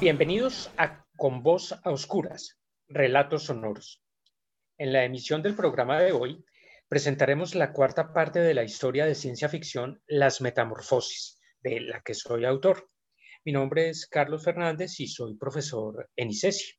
Bienvenidos a Con Voz a Oscuras, Relatos Sonoros. En la emisión del programa de hoy presentaremos la cuarta parte de la historia de ciencia ficción Las Metamorfosis, de la que soy autor. Mi nombre es Carlos Fernández y soy profesor en ICESI.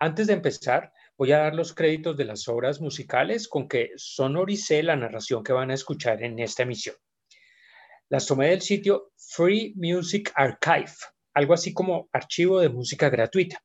Antes de empezar, voy a dar los créditos de las obras musicales con que sonoricé la narración que van a escuchar en esta emisión. Las tomé del sitio Free Music Archive, algo así como archivo de música gratuita.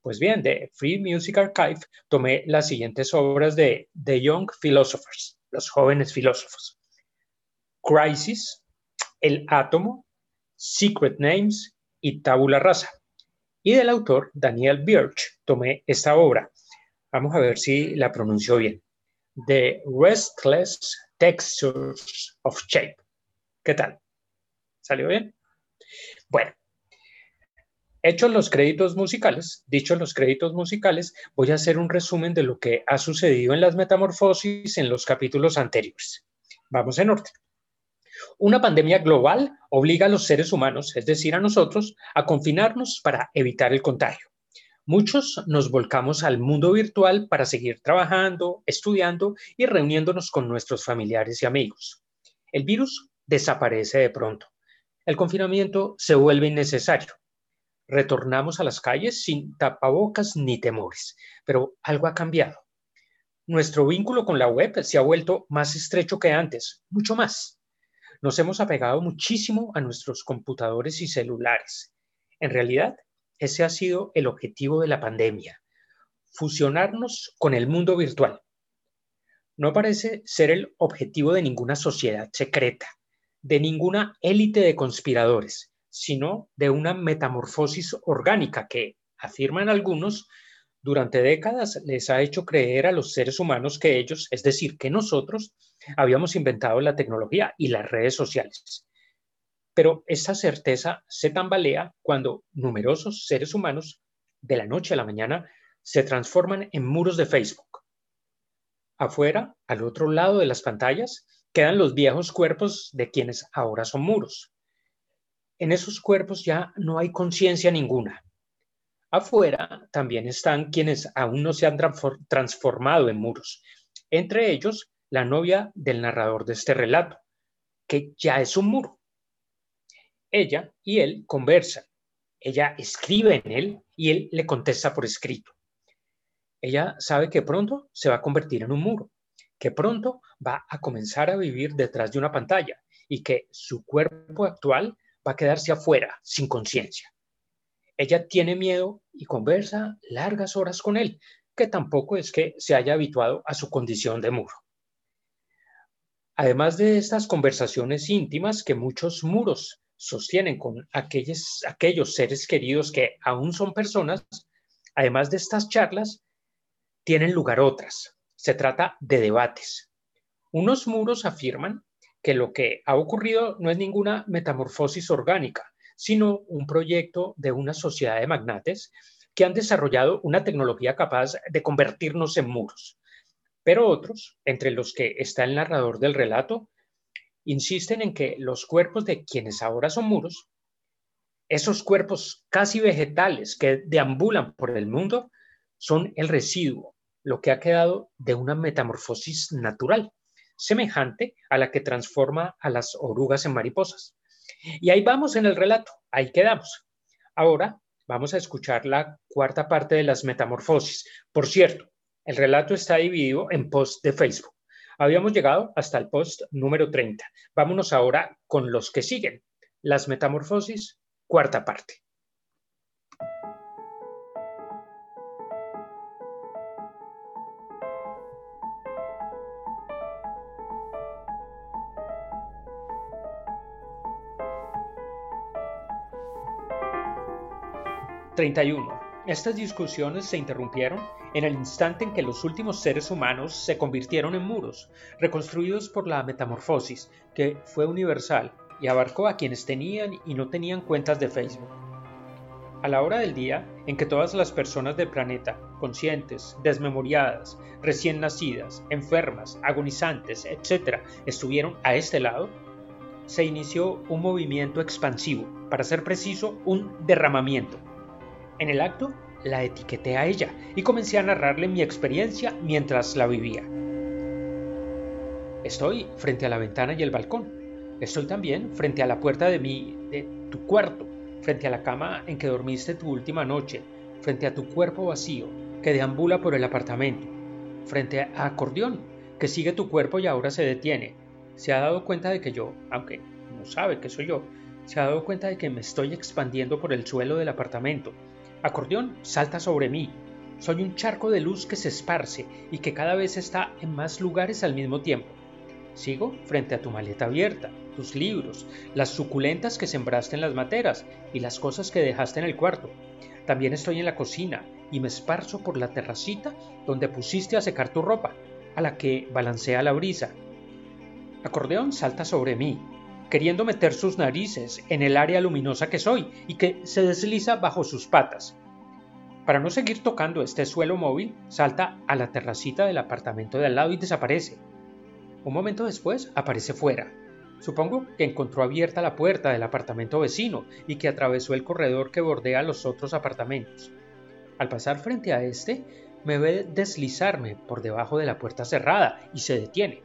Pues bien, de Free Music Archive tomé las siguientes obras de The Young Philosophers, los jóvenes filósofos. Crisis, El Átomo, Secret Names y Tabula Rasa. Y del autor Daniel Birch tomé esta obra. Vamos a ver si la pronuncio bien. The Restless Textures of Shape. ¿Qué tal? ¿Salió bien? Bueno, hechos los créditos musicales, dichos los créditos musicales, voy a hacer un resumen de lo que ha sucedido en las metamorfosis en los capítulos anteriores. Vamos en orden. Una pandemia global obliga a los seres humanos, es decir, a nosotros, a confinarnos para evitar el contagio. Muchos nos volcamos al mundo virtual para seguir trabajando, estudiando y reuniéndonos con nuestros familiares y amigos. El virus desaparece de pronto. El confinamiento se vuelve innecesario. Retornamos a las calles sin tapabocas ni temores, pero algo ha cambiado. Nuestro vínculo con la web se ha vuelto más estrecho que antes, mucho más. Nos hemos apegado muchísimo a nuestros computadores y celulares. En realidad, ese ha sido el objetivo de la pandemia, fusionarnos con el mundo virtual. No parece ser el objetivo de ninguna sociedad secreta, de ninguna élite de conspiradores, sino de una metamorfosis orgánica que, afirman algunos, durante décadas les ha hecho creer a los seres humanos que ellos, es decir, que nosotros, habíamos inventado la tecnología y las redes sociales. Pero esta certeza se tambalea cuando numerosos seres humanos, de la noche a la mañana, se transforman en muros de Facebook. Afuera, al otro lado de las pantallas, quedan los viejos cuerpos de quienes ahora son muros. En esos cuerpos ya no hay conciencia ninguna Afuera también están quienes aún no se han transformado en muros, entre ellos la novia del narrador de este relato, que ya es un muro. Ella y él conversan, ella escribe en él y él le contesta por escrito. Ella sabe que pronto se va a convertir en un muro, que pronto va a comenzar a vivir detrás de una pantalla y que su cuerpo actual va a quedarse afuera, sin conciencia. Ella tiene miedo y conversa largas horas con él, que tampoco es que se haya habituado a su condición de muro. Además de estas conversaciones íntimas que muchos muros sostienen con aquellos, aquellos seres queridos que aún son personas, además de estas charlas, tienen lugar otras. Se trata de debates. Unos muros afirman que lo que ha ocurrido no es ninguna metamorfosis orgánica, sino un proyecto de una sociedad de magnates que han desarrollado una tecnología capaz de convertirnos en muros. Pero otros, entre los que está el narrador del relato, insisten en que los cuerpos de quienes ahora son muros, esos cuerpos casi vegetales que deambulan por el mundo, son el residuo, lo que ha quedado de una metamorfosis natural, semejante a la que transforma a las orugas en mariposas. Y ahí vamos en el relato, ahí quedamos. Ahora vamos a escuchar la cuarta parte de las metamorfosis. Por cierto, el relato está dividido en posts de Facebook. Habíamos llegado hasta el post número 30. Vámonos ahora con los que siguen. Las metamorfosis, cuarta parte. 31. Estas discusiones se interrumpieron en el instante en que los últimos seres humanos se convirtieron en muros, reconstruidos por la metamorfosis, que fue universal y abarcó a quienes tenían y no tenían cuentas de Facebook. A la hora del día en que todas las personas del planeta, conscientes, desmemoriadas, recién nacidas, enfermas, agonizantes, etc., estuvieron a este lado, se inició un movimiento expansivo, para ser preciso, un derramamiento En el acto, la etiqueté a ella y comencé a narrarle mi experiencia mientras la vivía. Estoy frente a la ventana y el balcón. Estoy también frente a la puerta de mi, de tu cuarto, frente a la cama en que dormiste tu última noche, frente a tu cuerpo vacío que deambula por el apartamento, frente a acordeón que sigue tu cuerpo y ahora se detiene. Se ha dado cuenta de que yo, aunque no sabe que soy yo, se ha dado cuenta de que me estoy expandiendo por el suelo del apartamento. Acordeón salta sobre mí. Soy un charco de luz que se esparce y que cada vez está en más lugares al mismo tiempo. Sigo frente a tu maleta abierta, tus libros, las suculentas que sembraste en las materas y las cosas que dejaste en el cuarto. También estoy en la cocina y me esparzo por la terracita donde pusiste a secar tu ropa, a la que balancea la brisa. Acordeón salta sobre mí, queriendo meter sus narices en el área luminosa que soy y que se desliza bajo sus patas. Para no seguir tocando este suelo móvil, salta a la terracita del apartamento de al lado y desaparece. Un momento después aparece fuera. Supongo que encontró abierta la puerta del apartamento vecino y que atravesó el corredor que bordea los otros apartamentos. Al pasar frente a este, me ve deslizarme por debajo de la puerta cerrada y se detiene.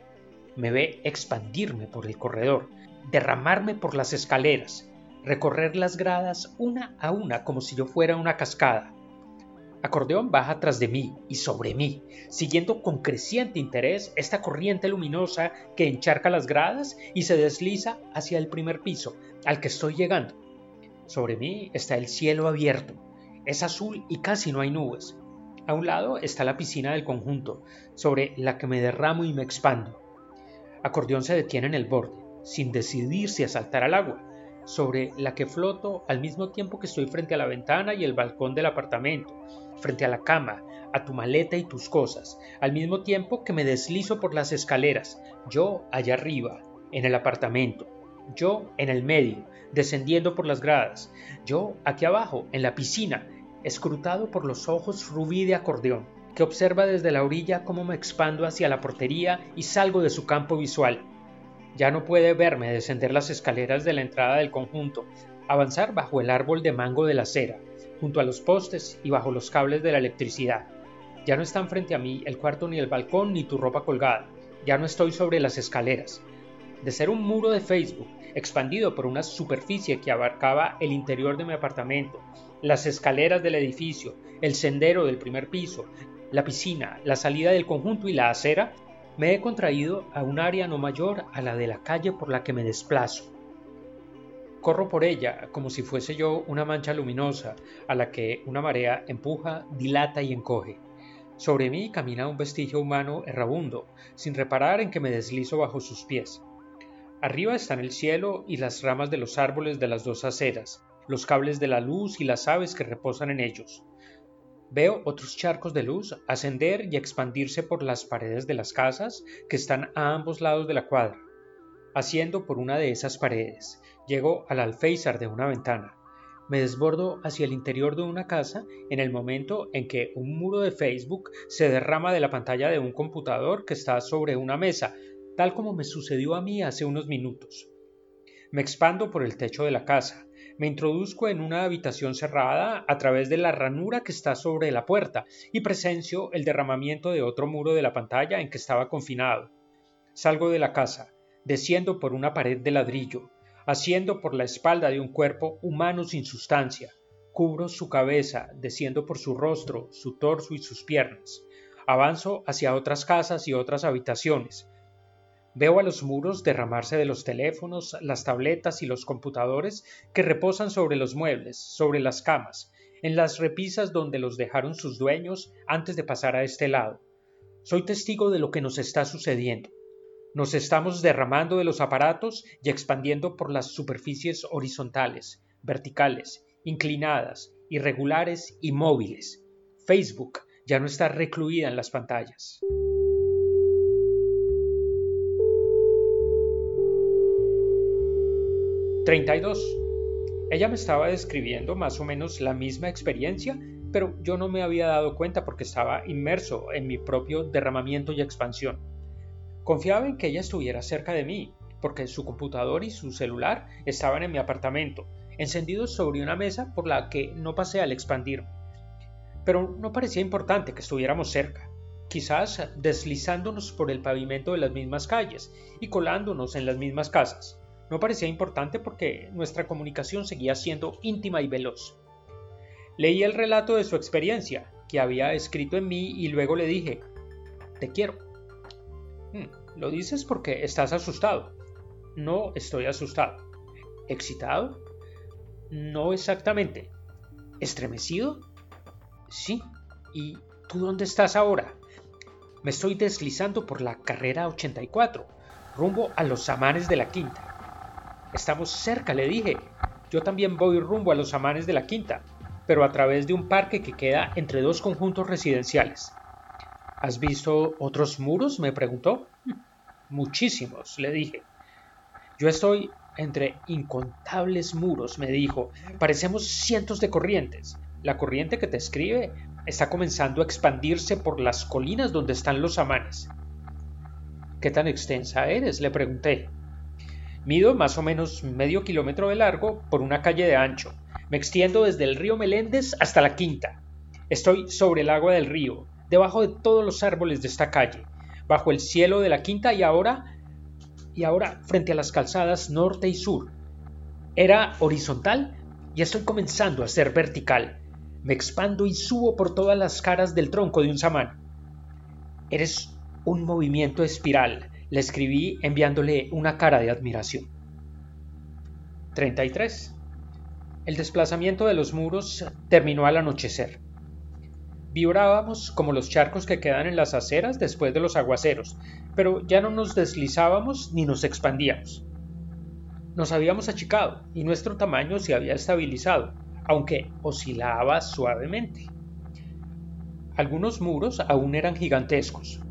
Me ve expandirme por el corredor, derramarme por las escaleras, recorrer las gradas una a una como si yo fuera una cascada. Acordeón baja tras de mí y sobre mí, siguiendo con creciente interés esta corriente luminosa que encharca las gradas y se desliza hacia el primer piso, al que estoy llegando. Sobre mí está el cielo abierto, es azul y casi no hay nubes. A un lado está la piscina del conjunto, sobre la que me derramo y me expando. Acordeón se detiene en el borde, sin decidirse a saltar al agua, sobre la que floto al mismo tiempo que estoy frente a la ventana y el balcón del apartamento, frente a la cama, a tu maleta y tus cosas, al mismo tiempo que me deslizo por las escaleras, yo allá arriba, en el apartamento, yo en el medio, descendiendo por las gradas, yo aquí abajo, en la piscina, escrutado por los ojos rubí de acordeón, que observa desde la orilla cómo me expando hacia la portería y salgo de su campo visual. Ya no puede verme descender las escaleras de la entrada del conjunto, avanzar bajo el árbol de mango de la acera, junto a los postes y bajo los cables de la electricidad. Ya no están frente a mí el cuarto ni el balcón ni tu ropa colgada. Ya no estoy sobre las escaleras. De ser un muro de Facebook, expandido por una superficie que abarcaba el interior de mi apartamento, las escaleras del edificio, el sendero del primer piso, la piscina, la salida del conjunto y la acera, me he contraído a un área no mayor a la de la calle por la que me desplazo. Corro por ella como si fuese yo una mancha luminosa a la que una marea empuja, dilata y encoge. Sobre mí camina un vestigio humano errabundo, sin reparar en que me deslizo bajo sus pies. Arriba están el cielo y las ramas de los árboles de las dos aceras, los cables de la luz y las aves que reposan en ellos. Veo otros charcos de luz ascender y expandirse por las paredes de las casas que están a ambos lados de la cuadra. Haciendo por una de esas paredes, llego al alféizar de una ventana. Me desbordo hacia el interior de una casa en el momento en que un muro de Facebook se derrama de la pantalla de un computador que está sobre una mesa tal como me sucedió a mí hace unos minutos. Me expando por el techo de la casa, me introduzco en una habitación cerrada a través de la ranura que está sobre la puerta y presencio el derramamiento de otro muro de la pantalla en que estaba confinado. Salgo de la casa, desciendo por una pared de ladrillo, haciendo por la espalda de un cuerpo humano sin sustancia, cubro su cabeza, desciendo por su rostro, su torso y sus piernas. Avanzo hacia otras casas y otras habitaciones, Veo a los muros derramarse de los teléfonos, las tabletas y los computadores que reposan sobre los muebles, sobre las camas, en las repisas donde los dejaron sus dueños antes de pasar a este lado. Soy testigo de lo que nos está sucediendo. Nos estamos derramando de los aparatos y expandiendo por las superficies horizontales, verticales, inclinadas, irregulares y móviles. Facebook ya no está recluida en las pantallas. 32. Ella me estaba describiendo más o menos la misma experiencia, pero yo no me había dado cuenta porque estaba inmerso en mi propio derramamiento y expansión. Confiaba en que ella estuviera cerca de mí, porque su computador y su celular estaban en mi apartamento, encendidos sobre una mesa por la que no pasé al expandirme. Pero no parecía importante que estuviéramos cerca, quizás deslizándonos por el pavimento de las mismas calles y colándonos en las mismas casas. No parecía importante porque nuestra comunicación seguía siendo íntima y veloz. Leí el relato de su experiencia, que había escrito en mí, y luego le dije, te quiero. Hmm, lo dices porque estás asustado. No estoy asustado. ¿Excitado? No exactamente. ¿Estremecido? Sí. ¿Y tú dónde estás ahora? Me estoy deslizando por la carrera 84, rumbo a los amanes de la quinta. Estamos cerca, le dije. Yo también voy rumbo a los amanes de la quinta, pero a través de un parque que queda entre dos conjuntos residenciales. ¿Has visto otros muros? me preguntó. Muchísimos, le dije. Yo estoy entre incontables muros, me dijo. Parecemos cientos de corrientes. La corriente que te escribe está comenzando a expandirse por las colinas donde están los amanes. ¿Qué tan extensa eres? le pregunté. Mido más o menos medio kilómetro de largo por una calle de ancho. Me extiendo desde el río Meléndez hasta la quinta. Estoy sobre el agua del río, debajo de todos los árboles de esta calle, bajo el cielo de la quinta y ahora y ahora frente a las calzadas norte y sur. Era horizontal y estoy comenzando a ser vertical. Me expando y subo por todas las caras del tronco de un samán. Eres un movimiento espiral, le escribí enviándole una cara de admiración. 33. El desplazamiento de los muros terminó al anochecer. Vibrábamos como los charcos que quedan en las aceras después de los aguaceros, pero ya no nos deslizábamos ni nos expandíamos. Nos habíamos achicado y nuestro tamaño se había estabilizado, aunque oscilaba suavemente. Algunos muros aún eran gigantescos.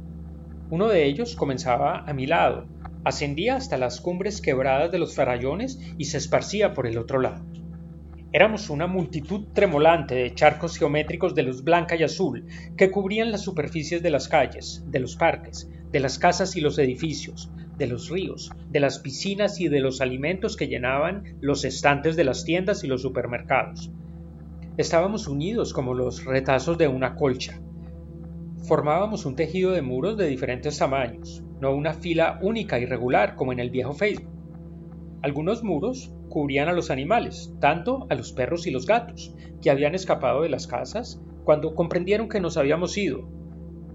Uno de ellos comenzaba a mi lado, ascendía hasta las cumbres quebradas de los farallones y se esparcía por el otro lado. Éramos una multitud tremolante de charcos geométricos de luz blanca y azul que cubrían las superficies de las calles, de los parques, de las casas y los edificios, de los ríos, de las piscinas y de los alimentos que llenaban los estantes de las tiendas y los supermercados. Estábamos unidos como los retazos de una colcha. Formábamos un tejido de muros de diferentes tamaños, no una fila única y regular como en el viejo Facebook. Algunos muros cubrían a los animales, tanto a los perros y los gatos, que habían escapado de las casas cuando comprendieron que nos habíamos ido,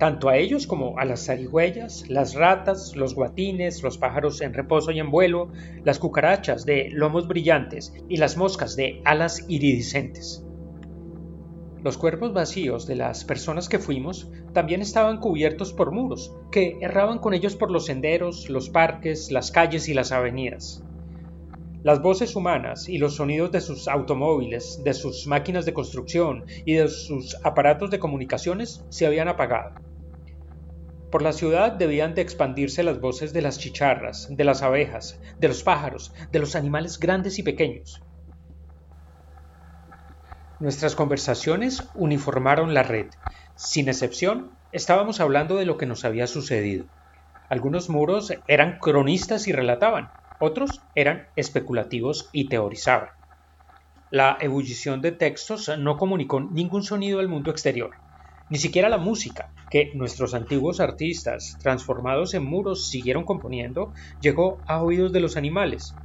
tanto a ellos como a las zarigüeyas, las ratas, los guatines, los pájaros en reposo y en vuelo, las cucarachas de lomos brillantes y las moscas de alas iridiscentes. Los cuerpos vacíos de las personas que fuimos también estaban cubiertos por muros, que erraban con ellos por los senderos, los parques, las calles y las avenidas. Las voces humanas y los sonidos de sus automóviles, de sus máquinas de construcción y de sus aparatos de comunicaciones se habían apagado. Por la ciudad debían de expandirse las voces de las chicharras, de las abejas, de los pájaros, de los animales grandes y pequeños. Nuestras conversaciones uniformaron la red. Sin excepción, estábamos hablando de lo que nos había sucedido. Algunos muros eran cronistas y relataban, otros eran especulativos y teorizaban. La ebullición de textos no comunicó ningún sonido al mundo exterior ni siquiera la música, que nuestros antiguos artistas, transformados en muros, siguieron componiendo, llegó a oídos de los animales.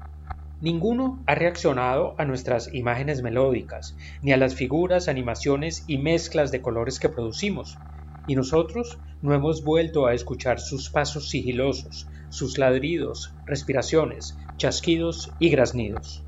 Ninguno ha reaccionado a nuestras imágenes melódicas, ni a las figuras, animaciones y mezclas de colores que producimos, y nosotros no hemos vuelto a escuchar sus pasos sigilosos, sus ladridos, respiraciones, chasquidos y graznidos.